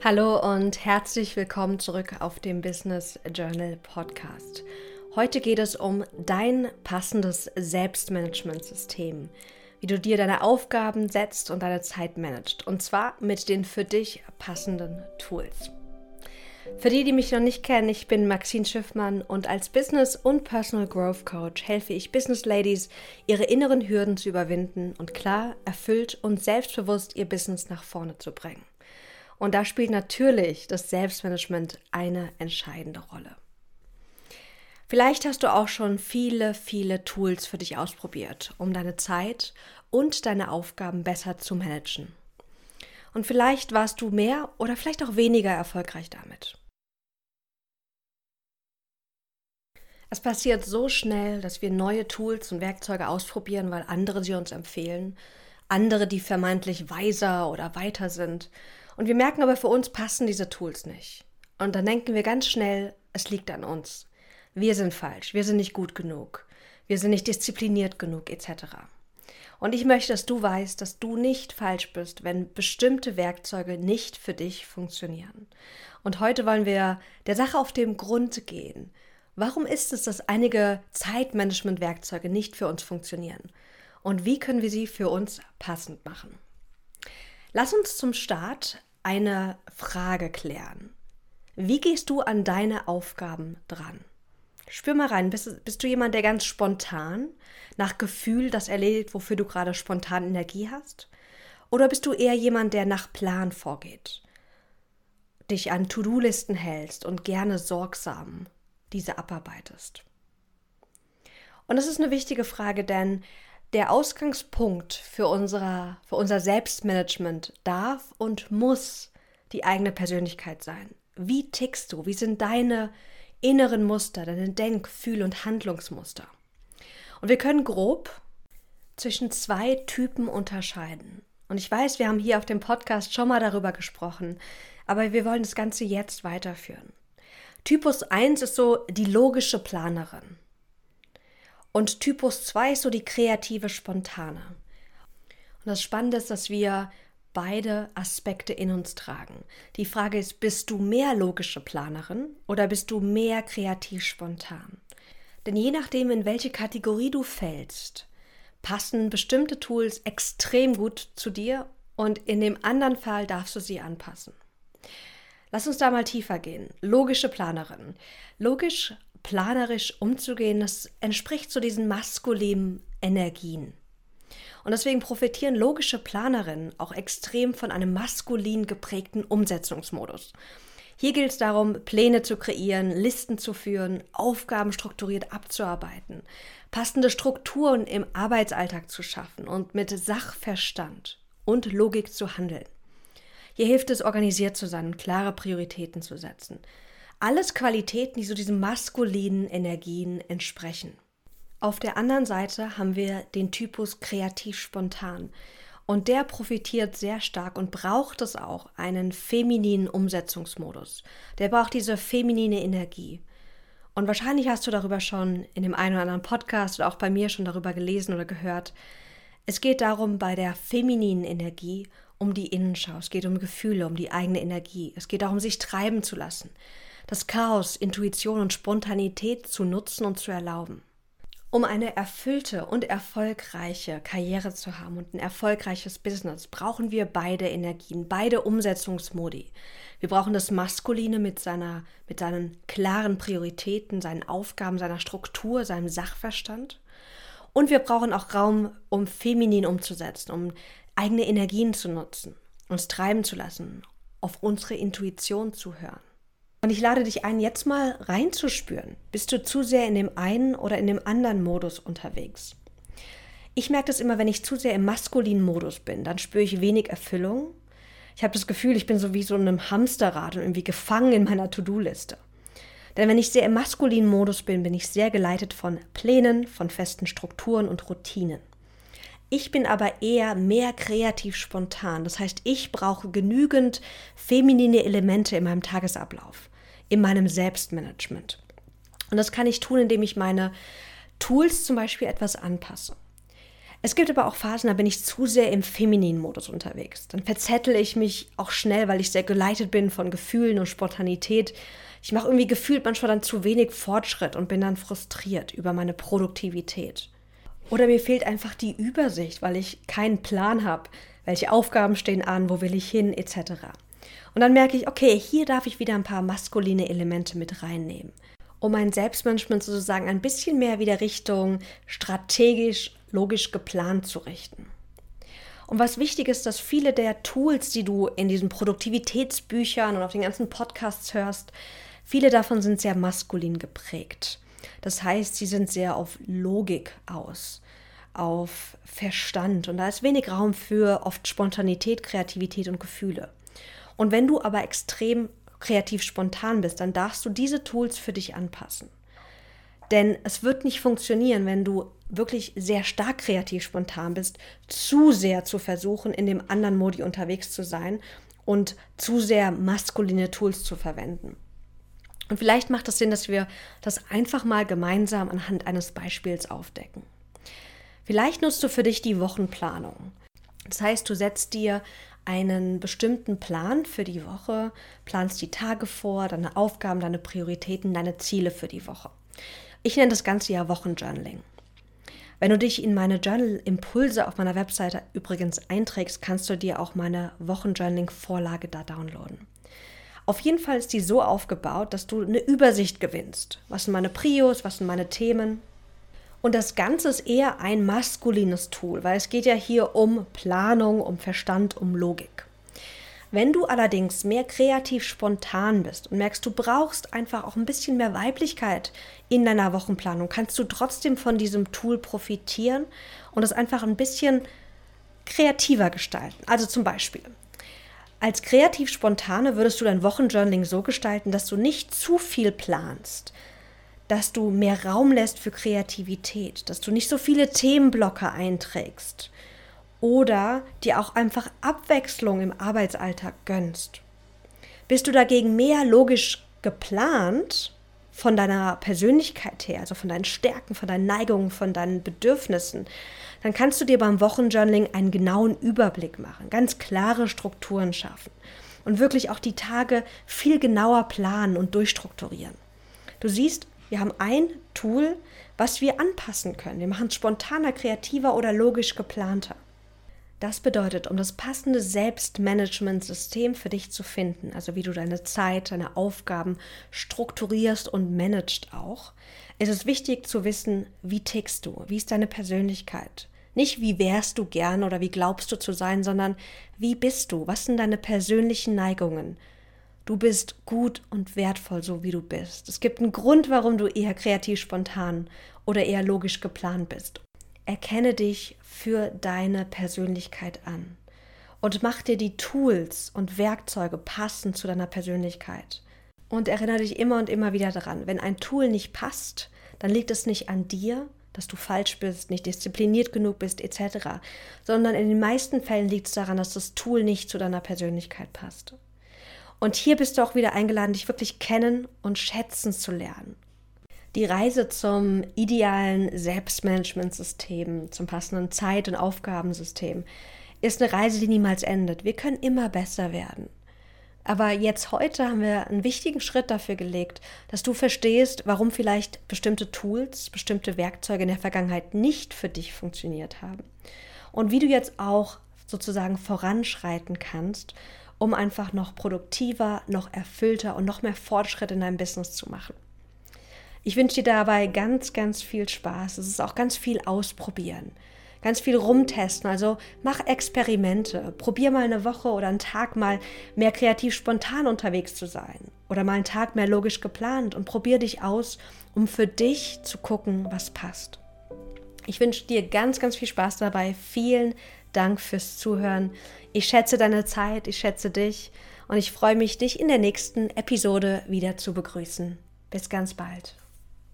Hallo und herzlich willkommen zurück auf dem Business Journal Podcast. Heute geht es um dein passendes Selbstmanagementsystem, wie du dir deine Aufgaben setzt und deine Zeit managst. Und zwar mit den für dich passenden Tools. Für die, die mich noch nicht kennen, ich bin Maxine Schiffmann und als Business- und Personal Growth Coach helfe ich Business Ladies, ihre inneren Hürden zu überwinden und klar, erfüllt und selbstbewusst ihr Business nach vorne zu bringen. Und da spielt natürlich das Selbstmanagement eine entscheidende Rolle. Vielleicht hast du auch schon viele, viele Tools für dich ausprobiert, um deine Zeit und deine Aufgaben besser zu managen. Und vielleicht warst du mehr oder vielleicht auch weniger erfolgreich damit. Es passiert so schnell, dass wir neue Tools und Werkzeuge ausprobieren, weil andere sie uns empfehlen, andere, die vermeintlich weiser oder weiter sind. Und wir merken aber, für uns passen diese Tools nicht. Und dann denken wir ganz schnell, es liegt an uns. Wir sind falsch, wir sind nicht gut genug, wir sind nicht diszipliniert genug, etc. Und ich möchte, dass du weißt, dass du nicht falsch bist, wenn bestimmte Werkzeuge nicht für dich funktionieren. Und heute wollen wir der Sache auf den Grund gehen Warum ist es, dass einige Zeitmanagement-Werkzeuge nicht für uns funktionieren? Und wie können wir sie für uns passend machen? Lass uns zum Start eine Frage klären. Wie gehst du an deine Aufgaben dran? Spür mal rein, bist, bist du jemand, der ganz spontan nach Gefühl das erledigt, wofür du gerade spontan Energie hast? Oder bist du eher jemand, der nach Plan vorgeht, dich an To-Do-Listen hältst und gerne sorgsam diese abarbeitest. Und das ist eine wichtige Frage, denn der Ausgangspunkt für, unsere, für unser Selbstmanagement darf und muss die eigene Persönlichkeit sein. Wie tickst du? Wie sind deine inneren Muster, deine Denk-, Fühl- und Handlungsmuster? Und wir können grob zwischen zwei Typen unterscheiden. Und ich weiß, wir haben hier auf dem Podcast schon mal darüber gesprochen, aber wir wollen das Ganze jetzt weiterführen. Typus 1 ist so die logische Planerin. Und Typus 2 ist so die kreative Spontane. Und das Spannende ist, dass wir beide Aspekte in uns tragen. Die Frage ist, bist du mehr logische Planerin oder bist du mehr kreativ spontan? Denn je nachdem, in welche Kategorie du fällst, passen bestimmte Tools extrem gut zu dir und in dem anderen Fall darfst du sie anpassen. Lass uns da mal tiefer gehen. Logische Planerin. Logisch, planerisch umzugehen, das entspricht zu diesen maskulinen Energien. Und deswegen profitieren logische Planerinnen auch extrem von einem maskulin geprägten Umsetzungsmodus. Hier gilt es darum, Pläne zu kreieren, Listen zu führen, Aufgaben strukturiert abzuarbeiten, passende Strukturen im Arbeitsalltag zu schaffen und mit Sachverstand und Logik zu handeln. Hier hilft es, organisiert zu sein und klare Prioritäten zu setzen. Alles Qualitäten, die so diesen maskulinen Energien entsprechen. Auf der anderen Seite haben wir den Typus kreativ spontan. Und der profitiert sehr stark und braucht es auch, einen femininen Umsetzungsmodus. Der braucht diese feminine Energie. Und wahrscheinlich hast du darüber schon in dem einen oder anderen Podcast oder auch bei mir schon darüber gelesen oder gehört. Es geht darum, bei der femininen Energie um die Innenschau, es geht um Gefühle, um die eigene Energie, es geht darum, sich treiben zu lassen, das Chaos, Intuition und Spontanität zu nutzen und zu erlauben. Um eine erfüllte und erfolgreiche Karriere zu haben und ein erfolgreiches Business, brauchen wir beide Energien, beide Umsetzungsmodi. Wir brauchen das Maskuline mit, seiner, mit seinen klaren Prioritäten, seinen Aufgaben, seiner Struktur, seinem Sachverstand. Und wir brauchen auch Raum, um feminin umzusetzen, um eigene Energien zu nutzen, uns treiben zu lassen, auf unsere Intuition zu hören. Und ich lade dich ein, jetzt mal reinzuspüren. Bist du zu sehr in dem einen oder in dem anderen Modus unterwegs? Ich merke das immer, wenn ich zu sehr im maskulinen Modus bin, dann spüre ich wenig Erfüllung. Ich habe das Gefühl, ich bin so wie so in einem Hamsterrad und irgendwie gefangen in meiner To-Do-Liste. Denn wenn ich sehr im maskulinen Modus bin, bin ich sehr geleitet von Plänen, von festen Strukturen und Routinen. Ich bin aber eher mehr kreativ spontan. Das heißt, ich brauche genügend feminine Elemente in meinem Tagesablauf, in meinem Selbstmanagement. Und das kann ich tun, indem ich meine Tools zum Beispiel etwas anpasse. Es gibt aber auch Phasen, da bin ich zu sehr im femininen Modus unterwegs. Dann verzettel ich mich auch schnell, weil ich sehr geleitet bin von Gefühlen und Spontanität. Ich mache irgendwie gefühlt manchmal dann zu wenig Fortschritt und bin dann frustriert über meine Produktivität. Oder mir fehlt einfach die Übersicht, weil ich keinen Plan habe, welche Aufgaben stehen an, wo will ich hin, etc. Und dann merke ich, okay, hier darf ich wieder ein paar maskuline Elemente mit reinnehmen, um mein Selbstmanagement sozusagen ein bisschen mehr wieder Richtung strategisch logisch geplant zu richten. Und was wichtig ist, dass viele der Tools, die du in diesen Produktivitätsbüchern und auf den ganzen Podcasts hörst, viele davon sind sehr maskulin geprägt. Das heißt, sie sind sehr auf Logik aus, auf Verstand und da ist wenig Raum für oft Spontanität, Kreativität und Gefühle. Und wenn du aber extrem kreativ spontan bist, dann darfst du diese Tools für dich anpassen. Denn es wird nicht funktionieren, wenn du wirklich sehr stark kreativ spontan bist, zu sehr zu versuchen, in dem anderen Modi unterwegs zu sein und zu sehr maskuline Tools zu verwenden. Und vielleicht macht es Sinn, dass wir das einfach mal gemeinsam anhand eines Beispiels aufdecken. Vielleicht nutzt du für dich die Wochenplanung. Das heißt, du setzt dir einen bestimmten Plan für die Woche, planst die Tage vor, deine Aufgaben, deine Prioritäten, deine Ziele für die Woche. Ich nenne das Ganze ja Wochenjournaling. Wenn du dich in meine Journal-Impulse auf meiner Webseite übrigens einträgst, kannst du dir auch meine Wochenjournaling-Vorlage da downloaden. Auf jeden Fall ist die so aufgebaut, dass du eine Übersicht gewinnst. Was sind meine Prios, was sind meine Themen? Und das Ganze ist eher ein maskulines Tool, weil es geht ja hier um Planung, um Verstand, um Logik. Wenn du allerdings mehr kreativ spontan bist und merkst, du brauchst einfach auch ein bisschen mehr Weiblichkeit in deiner Wochenplanung, kannst du trotzdem von diesem Tool profitieren und es einfach ein bisschen kreativer gestalten. Also zum Beispiel, als kreativ Spontane würdest du dein Wochenjournaling so gestalten, dass du nicht zu viel planst, dass du mehr Raum lässt für Kreativität, dass du nicht so viele Themenblocke einträgst, oder dir auch einfach Abwechslung im Arbeitsalltag gönnst. Bist du dagegen mehr logisch geplant von deiner Persönlichkeit her, also von deinen Stärken, von deinen Neigungen, von deinen Bedürfnissen, dann kannst du dir beim Wochenjournaling einen genauen Überblick machen, ganz klare Strukturen schaffen und wirklich auch die Tage viel genauer planen und durchstrukturieren. Du siehst, wir haben ein Tool, was wir anpassen können. Wir machen es spontaner, kreativer oder logisch geplanter. Das bedeutet, um das passende Selbstmanagementsystem für dich zu finden, also wie du deine Zeit, deine Aufgaben strukturierst und managst auch, ist es wichtig zu wissen, wie tickst du, wie ist deine Persönlichkeit. Nicht wie wärst du gern oder wie glaubst du zu sein, sondern wie bist du, was sind deine persönlichen Neigungen. Du bist gut und wertvoll, so wie du bist. Es gibt einen Grund, warum du eher kreativ spontan oder eher logisch geplant bist. Erkenne dich für deine Persönlichkeit an und mach dir die Tools und Werkzeuge passend zu deiner Persönlichkeit. Und erinnere dich immer und immer wieder daran, wenn ein Tool nicht passt, dann liegt es nicht an dir, dass du falsch bist, nicht diszipliniert genug bist, etc., sondern in den meisten Fällen liegt es daran, dass das Tool nicht zu deiner Persönlichkeit passt. Und hier bist du auch wieder eingeladen, dich wirklich kennen und schätzen zu lernen die Reise zum idealen Selbstmanagementsystem, zum passenden Zeit- und Aufgabensystem, ist eine Reise, die niemals endet. Wir können immer besser werden. Aber jetzt heute haben wir einen wichtigen Schritt dafür gelegt, dass du verstehst, warum vielleicht bestimmte Tools, bestimmte Werkzeuge in der Vergangenheit nicht für dich funktioniert haben. Und wie du jetzt auch sozusagen voranschreiten kannst, um einfach noch produktiver, noch erfüllter und noch mehr Fortschritt in deinem Business zu machen. Ich wünsche dir dabei ganz, ganz viel Spaß. Es ist auch ganz viel ausprobieren, ganz viel rumtesten. Also mach Experimente. Probier mal eine Woche oder einen Tag mal mehr kreativ spontan unterwegs zu sein oder mal einen Tag mehr logisch geplant und probier dich aus, um für dich zu gucken, was passt. Ich wünsche dir ganz, ganz viel Spaß dabei. Vielen Dank fürs Zuhören. Ich schätze deine Zeit, ich schätze dich und ich freue mich, dich in der nächsten Episode wieder zu begrüßen. Bis ganz bald.